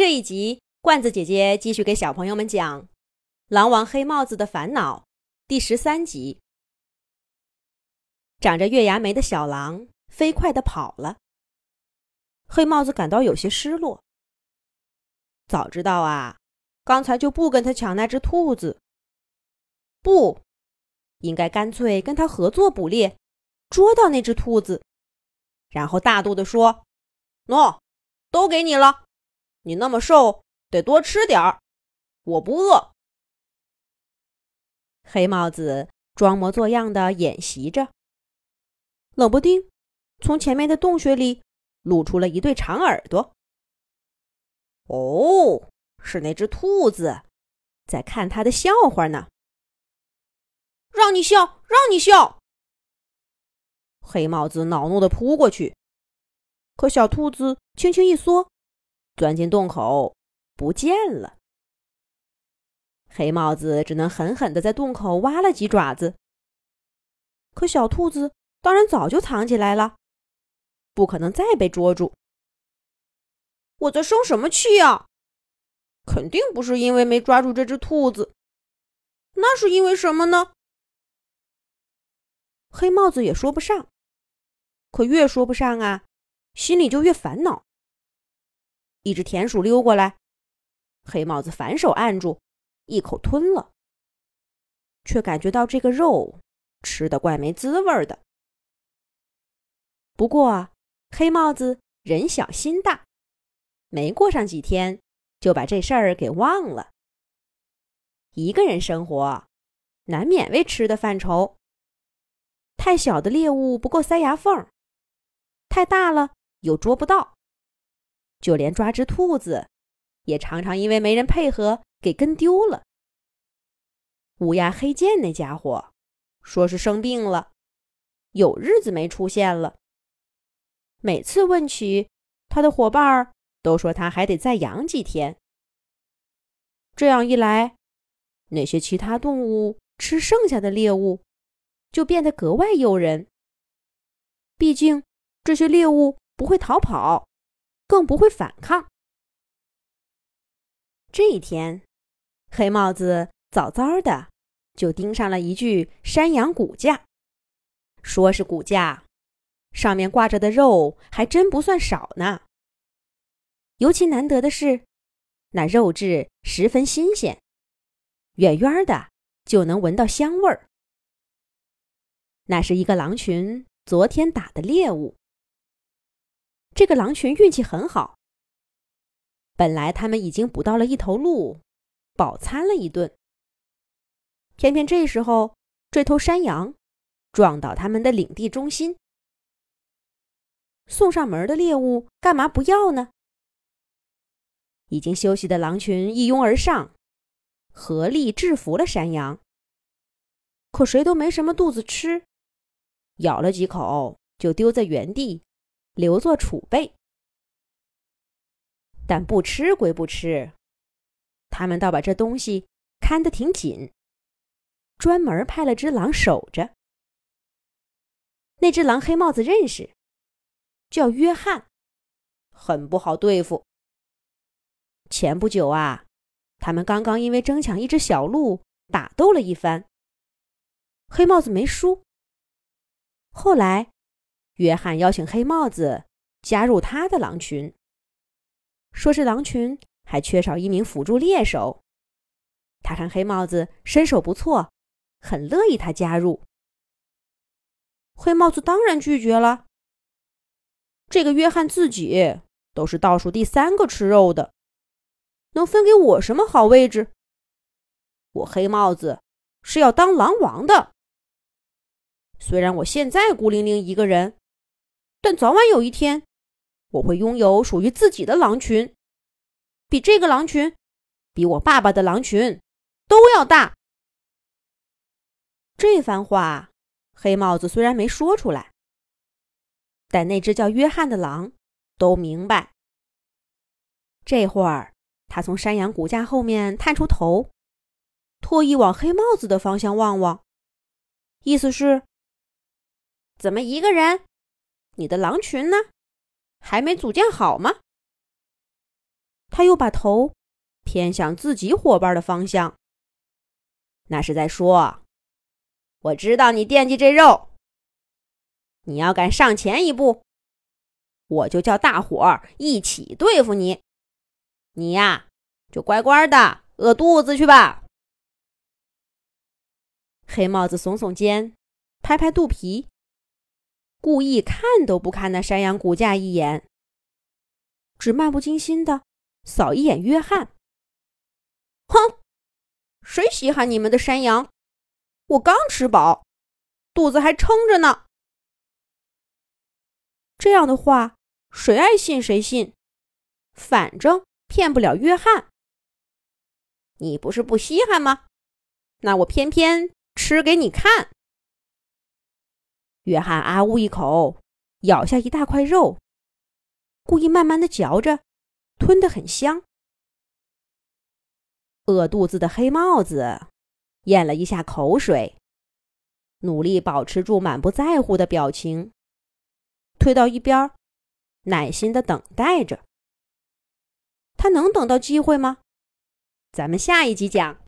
这一集，罐子姐姐继续给小朋友们讲《狼王黑帽子的烦恼》第十三集。长着月牙眉的小狼飞快地跑了。黑帽子感到有些失落。早知道啊，刚才就不跟他抢那只兔子。不，应该干脆跟他合作捕猎，捉到那只兔子，然后大度地说：“喏，都给你了。”你那么瘦，得多吃点儿。我不饿。黑帽子装模作样的演习着，冷不丁从前面的洞穴里露出了一对长耳朵。哦，是那只兔子在看他的笑话呢。让你笑，让你笑！黑帽子恼怒的扑过去，可小兔子轻轻一缩。钻进洞口，不见了。黑帽子只能狠狠的在洞口挖了几爪子。可小兔子当然早就藏起来了，不可能再被捉住。我在生什么气呀？肯定不是因为没抓住这只兔子，那是因为什么呢？黑帽子也说不上，可越说不上啊，心里就越烦恼。一只田鼠溜过来，黑帽子反手按住，一口吞了，却感觉到这个肉吃的怪没滋味的。不过黑帽子人小心大，没过上几天就把这事儿给忘了。一个人生活，难免为吃的犯愁。太小的猎物不够塞牙缝，太大了又捉不到。就连抓只兔子，也常常因为没人配合给跟丢了。乌鸦黑剑那家伙，说是生病了，有日子没出现了。每次问起，他的伙伴儿都说他还得再养几天。这样一来，那些其他动物吃剩下的猎物，就变得格外诱人。毕竟这些猎物不会逃跑。更不会反抗。这一天，黑帽子早早的就盯上了一具山羊骨架，说是骨架，上面挂着的肉还真不算少呢。尤其难得的是，那肉质十分新鲜，远远的就能闻到香味儿。那是一个狼群昨天打的猎物。这个狼群运气很好。本来他们已经捕到了一头鹿，饱餐了一顿。偏偏这时候，这头山羊撞到他们的领地中心，送上门的猎物干嘛不要呢？已经休息的狼群一拥而上，合力制服了山羊。可谁都没什么肚子吃，咬了几口就丢在原地。留作储备，但不吃归不吃，他们倒把这东西看得挺紧，专门派了只狼守着。那只狼黑帽子认识，叫约翰，很不好对付。前不久啊，他们刚刚因为争抢一只小鹿打斗了一番，黑帽子没输。后来。约翰邀请黑帽子加入他的狼群，说是狼群还缺少一名辅助猎手。他看黑帽子身手不错，很乐意他加入。黑帽子当然拒绝了。这个约翰自己都是倒数第三个吃肉的，能分给我什么好位置？我黑帽子是要当狼王的。虽然我现在孤零零一个人。但早晚有一天，我会拥有属于自己的狼群，比这个狼群，比我爸爸的狼群都要大。这番话，黑帽子虽然没说出来，但那只叫约翰的狼都明白。这会儿，他从山羊骨架后面探出头，特意往黑帽子的方向望望，意思是：怎么一个人？你的狼群呢？还没组建好吗？他又把头偏向自己伙伴的方向，那是在说：“我知道你惦记这肉，你要敢上前一步，我就叫大伙儿一起对付你。你呀，就乖乖的饿肚子去吧。”黑帽子耸耸肩，拍拍肚皮，故意看都不看那山羊骨架一眼，只漫不经心的扫一眼约翰。哼，谁稀罕你们的山羊？我刚吃饱，肚子还撑着呢。这样的话，谁爱信谁信，反正骗不了约翰。你不是不稀罕吗？那我偏偏。吃给你看。约翰啊呜一口，咬下一大块肉，故意慢慢的嚼着，吞得很香。饿肚子的黑帽子咽了一下口水，努力保持住满不在乎的表情，推到一边，耐心的等待着。他能等到机会吗？咱们下一集讲。